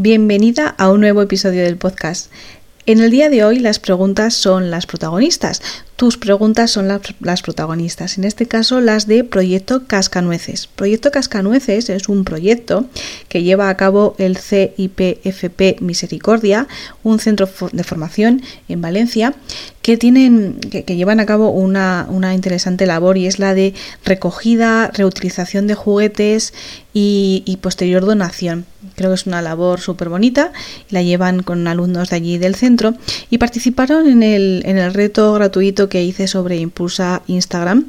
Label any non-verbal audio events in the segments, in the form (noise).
Bienvenida a un nuevo episodio del podcast. En el día de hoy las preguntas son las protagonistas. Tus preguntas son las protagonistas. En este caso las de Proyecto Cascanueces. Proyecto Cascanueces es un proyecto que lleva a cabo el CIPFP Misericordia, un centro de formación en Valencia, que tienen, que, llevan a cabo una, una, interesante labor y es la de recogida, reutilización de juguetes y, posterior donación. Creo que es una labor súper bonita. La llevan con alumnos de allí del centro y participaron en el, en el reto gratuito que hice sobre Impulsa Instagram.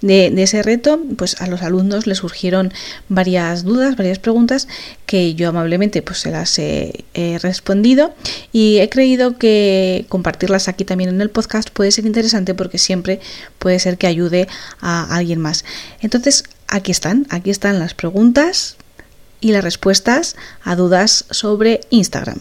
De, de, ese reto, pues a los alumnos les surgieron varias dudas, varias preguntas que yo amablemente pues se las he, he respondido y he creído que compartirlas aquí también en el podcast puede ser interesante porque siempre puede ser que ayude a alguien más. Entonces, aquí están, aquí están las preguntas y las respuestas a dudas sobre Instagram.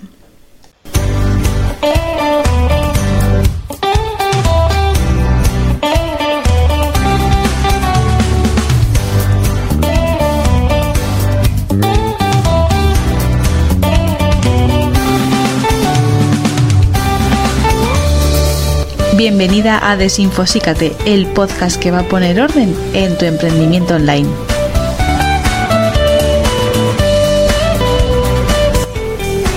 Bienvenida a Desinfosícate, el podcast que va a poner orden en tu emprendimiento online.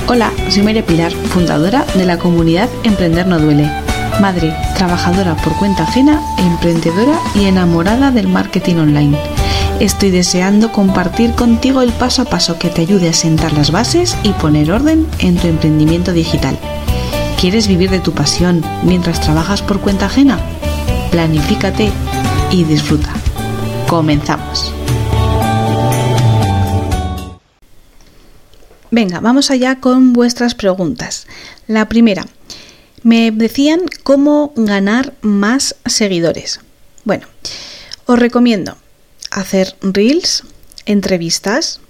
Hola, soy María Pilar, fundadora de la comunidad Emprender No Duele. Madre, trabajadora por cuenta ajena, emprendedora y enamorada del marketing online. Estoy deseando compartir contigo el paso a paso que te ayude a sentar las bases y poner orden en tu emprendimiento digital. ¿Quieres vivir de tu pasión mientras trabajas por cuenta ajena? Planifícate y disfruta. Comenzamos. Venga, vamos allá con vuestras preguntas. La primera, me decían cómo ganar más seguidores. Bueno, os recomiendo hacer reels, entrevistas,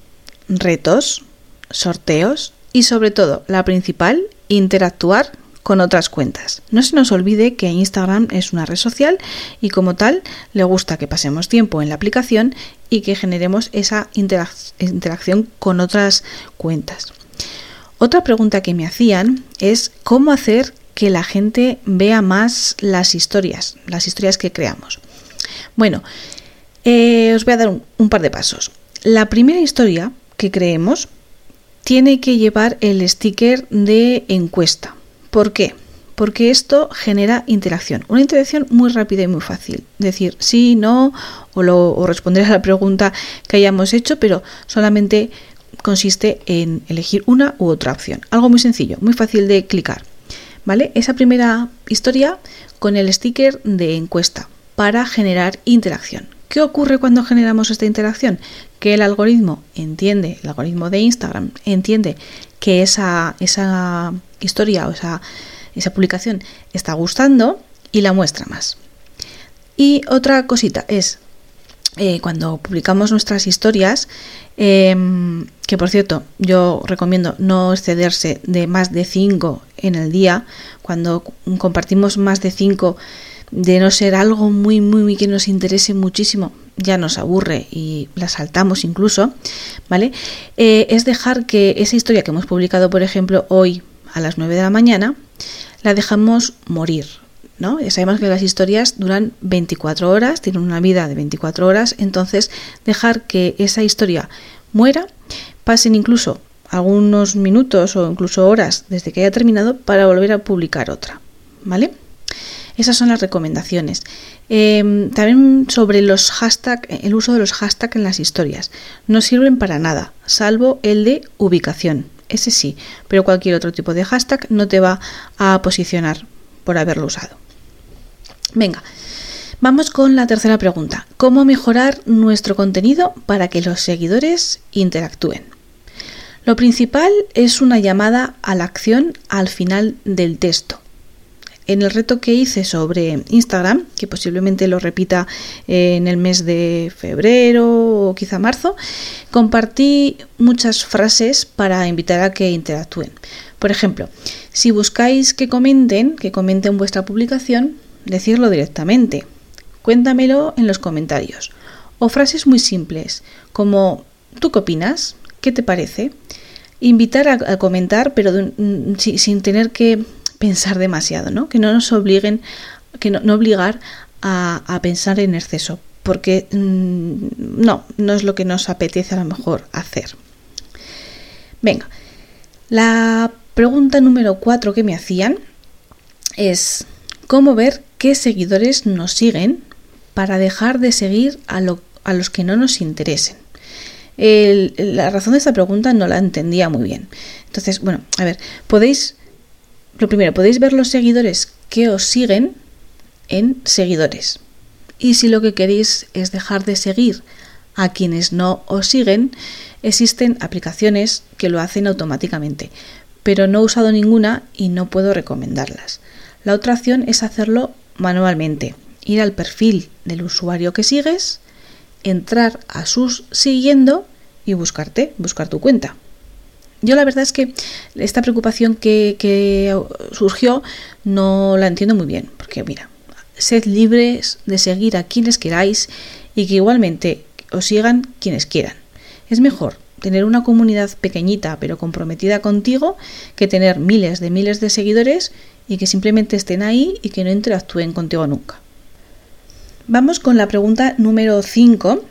retos, sorteos y sobre todo, la principal, interactuar con otras cuentas. No se nos olvide que Instagram es una red social y como tal le gusta que pasemos tiempo en la aplicación y que generemos esa interacción con otras cuentas. Otra pregunta que me hacían es cómo hacer que la gente vea más las historias, las historias que creamos. Bueno, eh, os voy a dar un, un par de pasos. La primera historia que creemos tiene que llevar el sticker de encuesta. ¿Por qué? Porque esto genera interacción. Una interacción muy rápida y muy fácil. Decir sí, no, o, lo, responder a la pregunta que hayamos hecho, pero solamente consiste en elegir una u otra opción. Algo muy sencillo, muy fácil de clicar. ¿Vale? Esa primera historia con el sticker de encuesta para generar interacción. ¿Qué ocurre cuando generamos esta interacción? Que el algoritmo entiende, el algoritmo de Instagram entiende que esa, esa historia o esa, esa publicación está gustando y la muestra más. Y otra cosita es, eh, cuando publicamos nuestras historias, em, que por cierto yo recomiendo no excederse de más de 5 en el día, cuando compartimos más de 5, de no ser algo muy, muy, muy que nos interese muchísimo, ya nos aburre y la saltamos incluso, ¿vale? Eh, es dejar que esa historia que hemos publicado, por ejemplo, hoy a las 9 de la mañana, la dejamos morir. ¿no? Ya sabemos que las historias duran 24 horas, tienen una vida de 24 horas, entonces dejar que esa historia muera, pasen incluso algunos minutos o incluso horas desde que haya terminado para volver a publicar otra. ¿Vale? Esas son las recomendaciones. Em, también sobre los hashtags, el uso de los hashtags en las historias. No sirven para nada, salvo el de ubicación. Ese sí, pero cualquier otro tipo de hashtag no te va a posicionar por haberlo usado. Venga, vamos con la tercera pregunta. ¿Cómo mejorar nuestro contenido para que los seguidores interactúen? Lo principal es una llamada a la acción al final del texto en el reto que hice sobre Instagram, que posiblemente lo repita eh, en el mes de febrero o quizá marzo, compartí muchas frases para invitar a que interactúen. Por ejemplo, si buscáis que comenten, que comenten vuestra publicación, decirlo directamente. Cuéntamelo en los comentarios. O frases muy simples, como ¿tú qué opinas? ¿Qué te parece? invitar a, comentar, pero sin, tener que pensar demasiado, ¿no? Que no nos obliguen, que no, obligar a, pensar en exceso, porque mm, no, no es lo que nos apetece a lo mejor hacer. Venga, la pregunta número 4 que me hacían es cómo ver qué seguidores nos siguen para dejar de seguir a, a los que no nos interesen. la razón de esta pregunta no la entendía muy bien. Entonces, bueno, a ver, podéis, lo primero, podéis ver los seguidores que os siguen en seguidores. Y si lo que queréis es dejar de seguir a quienes no os siguen, existen aplicaciones que lo hacen automáticamente, pero no he usado ninguna y no puedo recomendarlas. La otra opción es hacerlo manualmente ir al perfil del usuario que sigues, entrar a sus siguiendo y buscarte, buscar tu cuenta. Yo la verdad es que esta preocupación que, surgió no la entiendo muy bien, porque mira, sed libres de seguir a quienes queráis y que igualmente os sigan quienes quieran. Es mejor tener una comunidad pequeñita pero comprometida contigo que tener miles de miles de seguidores y que simplemente estén ahí y que no interactúen contigo nunca. Vamos con la pregunta número 5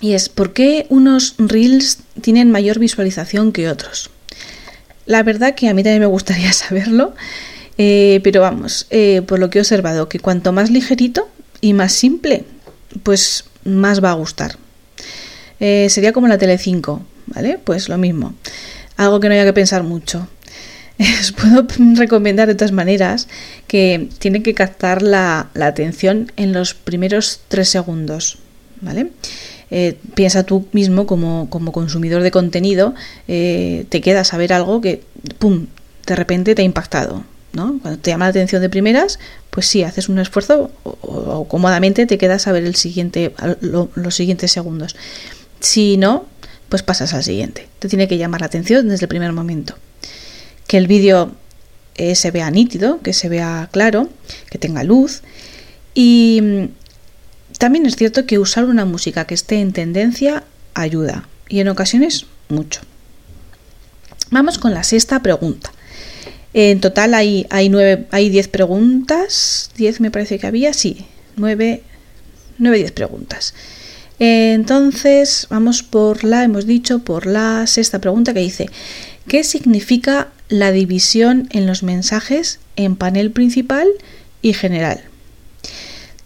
y es ¿por qué unos reels tienen mayor visualización que otros? La verdad que a mí también me gustaría (laughs) saberlo, eh, pero vamos, eh, por lo que he observado, que cuanto más ligerito y más simple, pues más va a gustar. Eh, sería como la Tele 5, ¿vale? Pues lo mismo. Algo que no haya que pensar mucho. (laughs) os puedo (laughs) recomendar de todas maneras que tienen que captar la, atención en los primeros tres segundos, ¿vale? Eh, piensa tú mismo como, consumidor de contenido, eh, te queda saber algo que, ¡pum!, de repente te ha impactado, ¿no? Cuando te llama la atención de primeras, pues sí, haces un esfuerzo o, cómodamente te quedas a ver el siguiente, los siguientes segundos. Si no, pues pasas al siguiente. Te tiene que llamar la atención desde el primer momento que el vídeo eh, se vea nítido, que se vea claro, que tenga luz. Y también es cierto que usar una música que esté en tendencia ayuda y en ocasiones mucho. Vamos con la sexta pregunta. En total hay, hay, nueve, hay diez preguntas, diez me parece que había, sí, nueve, nueve, diez preguntas. Entonces, vamos por la, hemos dicho, por la sexta pregunta que dice, ¿qué significa la división en los mensajes en panel principal y general.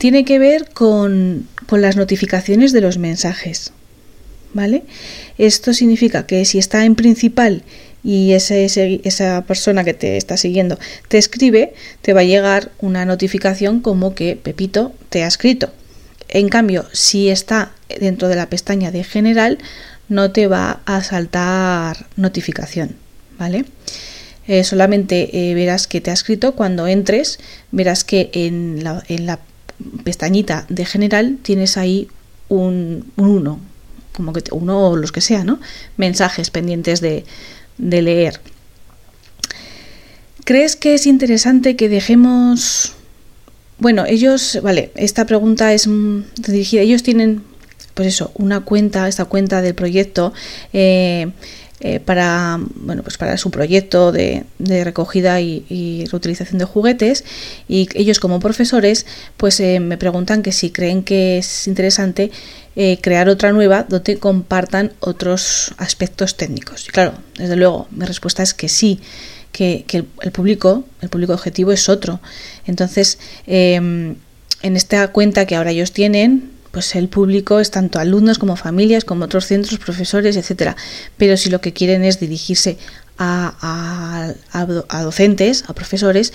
Tiene que ver con, las notificaciones de los mensajes. ¿Vale? Esto significa que si está en principal y esa persona que te está siguiendo te escribe, te va a llegar una notificación como que Pepito te ha escrito. En cambio, si está dentro de la pestaña de general, no te va a saltar notificación. ¿Vale? Eh, solamente eh, verás que te ha escrito cuando entres, verás que en la, en la pestañita de general tienes ahí un, uno, como que uno o los que sea, ¿no? Mensajes pendientes de, de leer. ¿Crees que es interesante que dejemos... Bueno, ellos, vale, esta pregunta es dirigida, ellos tienen, pues eso, una cuenta, esta cuenta del proyecto, eh, eh, para, bueno, pues para su proyecto de, recogida y, reutilización de juguetes y ellos como profesores pues eh, me preguntan que si creen que es interesante eh, crear otra nueva donde compartan otros aspectos técnicos. Y claro, desde luego, mi respuesta es que sí, que, el, público, el público objetivo es otro. Entonces, em, en esta cuenta que ahora ellos tienen, pues el público es tanto alumnos como familias, como otros centros, profesores, etcétera. Pero si lo que quieren es dirigirse a, docentes, a profesores,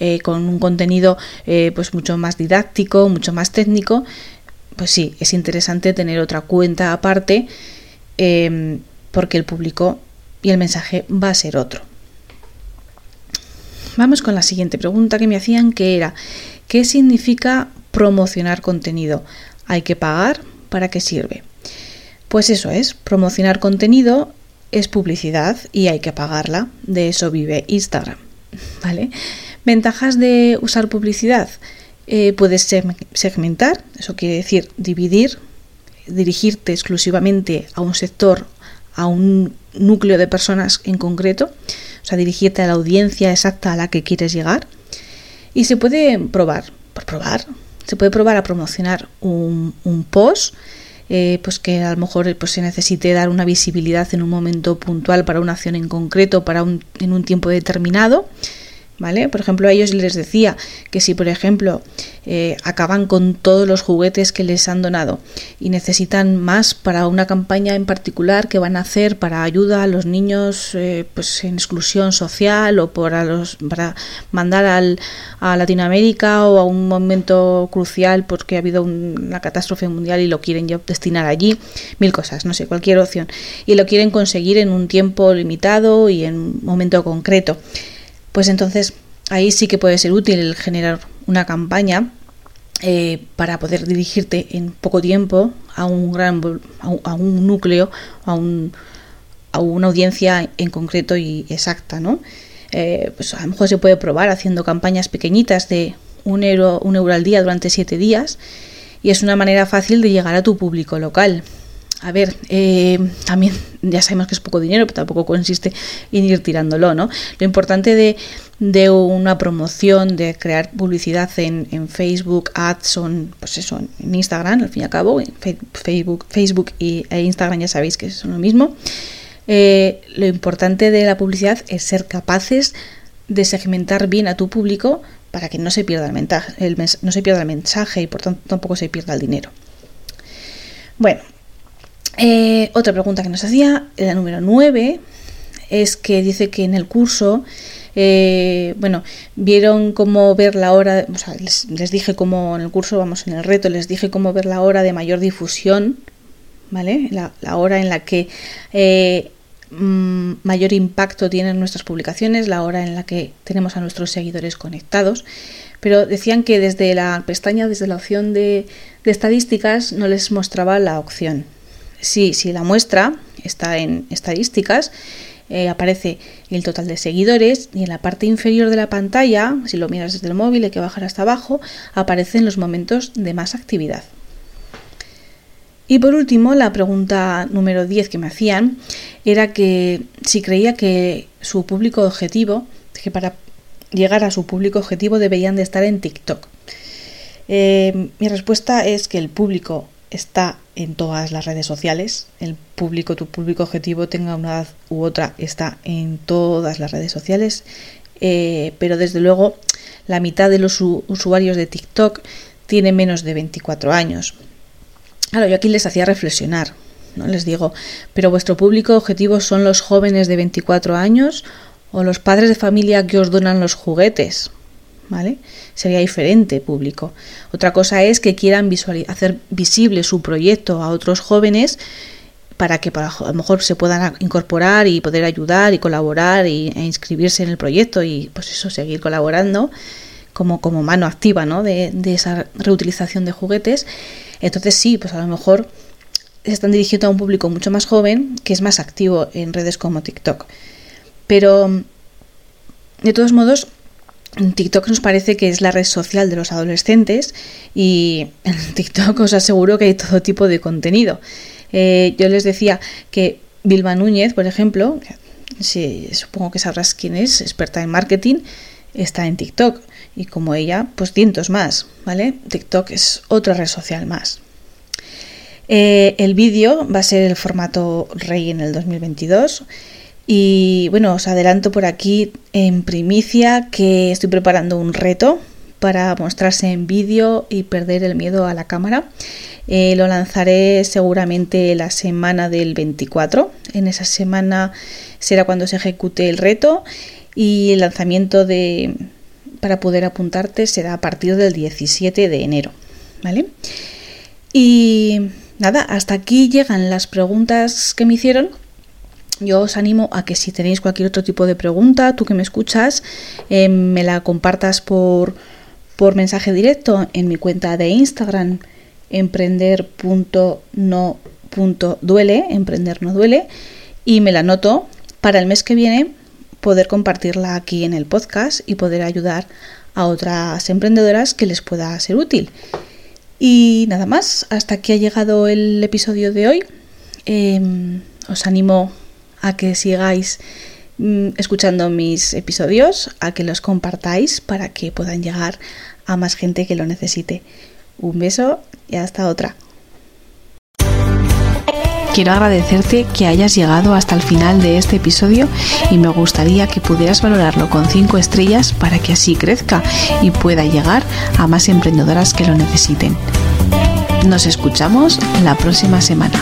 eh, con un contenido eh, pues mucho más didáctico, mucho más técnico, pues sí, es interesante tener otra cuenta aparte, em, porque el público y el mensaje va a ser otro. Vamos con la siguiente pregunta que me hacían, que era, ¿qué significa promocionar contenido? Hay que pagar, ¿para qué sirve? Pues eso es, promocionar contenido es publicidad y hay que pagarla, de eso vive Instagram, (laughs) ¿vale? Ventajas de usar publicidad, eh, puedes segmentar, eso quiere decir dividir, dirigirte exclusivamente a un sector a un núcleo de personas en concreto, o sea, dirigirte a la audiencia exacta a la que quieres llegar. Y se puede probar, por probar, se puede probar a promocionar un, un post eh, pues que a lo mejor pues, se necesite dar una visibilidad en un momento puntual para una acción en concreto, para un, en un tiempo determinado. ¿Vale? Por ejemplo, a ellos les decía que si, por ejemplo, eh, acaban con todos los juguetes que les han donado y necesitan más para una campaña en particular que van a hacer para ayuda a los niños eh, pues en exclusión social o para, los, para mandar al, a Latinoamérica o a un momento crucial porque ha habido una catástrofe mundial y lo quieren destinar allí, mil cosas, no sé, cualquier opción. Y lo quieren conseguir en un tiempo limitado y en un momento concreto pues entonces ahí sí que puede ser útil generar una campaña eh, para poder dirigirte en poco tiempo a un gran a un, núcleo a, un, a una audiencia en concreto y exacta no eh, pues a lo mejor se puede probar haciendo campañas pequeñitas de un euro un euro al día durante siete días y es una manera fácil de llegar a tu público local a ver, eh, también ya sabemos que es poco dinero, pero tampoco consiste en ir tirándolo, ¿no? Lo importante de, de una promoción, de crear publicidad en, en Facebook, ads, son, pues eso, en Instagram, al fin y al cabo, en Facebook, Facebook y, e Instagram ya sabéis que son lo mismo. Eh, lo importante de la publicidad es ser capaces de segmentar bien a tu público para que no se pierda el mensaje, el no se pierda el mensaje y por tanto tampoco se pierda el dinero. Bueno, eh, otra pregunta que nos hacía, la número 9, es que dice que en el curso, eh, bueno, vieron cómo ver la hora, o sea, les, dije cómo en el curso, vamos, en el reto, les dije cómo ver la hora de mayor difusión, ¿vale? La, hora en la que eh, mm, mayor impacto tienen nuestras publicaciones, la hora en la que tenemos a nuestros seguidores conectados, pero decían que desde la pestaña, desde la opción de, de estadísticas, no les mostraba la opción si, si la muestra está en estadísticas, eh, aparece el total de seguidores y en la parte inferior de la pantalla, si lo miras desde el móvil hay que bajar hasta abajo, aparecen los momentos de más actividad. Y por último, la pregunta número 10 que me hacían era que si creía que su público objetivo, que para llegar a su público objetivo deberían de estar en TikTok. Eh, mi respuesta es que el público está en todas las redes sociales. El público, tu público objetivo, tenga una edad u otra, está en todas las redes sociales. Eh, pero desde luego, la mitad de los usuarios de TikTok tiene menos de 24 años. Claro, yo aquí les hacía reflexionar. ¿no? Les digo, pero vuestro público objetivo son los jóvenes de 24 años o los padres de familia que os donan los juguetes. ¿vale? Sería diferente público. Otra cosa es que quieran hacer visible su proyecto a otros jóvenes para que a lo mejor se puedan incorporar y poder ayudar y colaborar y, e inscribirse en el proyecto y pues eso, seguir colaborando como, como mano activa ¿no? de, de esa reutilización de juguetes. Entonces sí, pues a lo mejor se están dirigiendo a un público mucho más joven que es más activo en redes como TikTok. Pero de todos modos, TikTok nos parece que es la red social de los adolescentes y en (laughs) TikTok os aseguro que hay todo tipo de contenido. Eh, yo les decía que Vilma Núñez, por ejemplo, si, supongo que sabrás quién es, experta en marketing, está en TikTok y como ella, pues cientos más, ¿vale? TikTok es otra red social más. Eh, el vídeo va a ser el formato rey en el 2022 y bueno, os adelanto por aquí en primicia que estoy preparando un reto para mostrarse en vídeo y perder el miedo a la cámara. Eh, lo lanzaré seguramente la semana del 24. En esa semana será cuando se ejecute el reto y el lanzamiento de para poder apuntarte será a partir del 17 de enero. ¿Vale? Y nada, hasta aquí llegan las preguntas que me hicieron yo os animo a que si tenéis cualquier otro tipo de pregunta, tú que me escuchas, eh, me la compartas por, por mensaje directo en mi cuenta de Instagram, emprender.no.duele, emprender no duele, y me la anoto para el mes que viene poder compartirla aquí en el podcast y poder ayudar a otras emprendedoras que les pueda ser útil. Y nada más, hasta aquí ha llegado el episodio de hoy. Em, os animo a que sigáis mm, escuchando mis episodios, a que los compartáis para que puedan llegar a más gente que lo necesite. Un beso y hasta otra. Quiero agradecerte que hayas llegado hasta el final de este episodio y me gustaría que pudieras valorarlo con 5 estrellas para que así crezca y pueda llegar a más emprendedoras que lo necesiten. Nos escuchamos la próxima semana.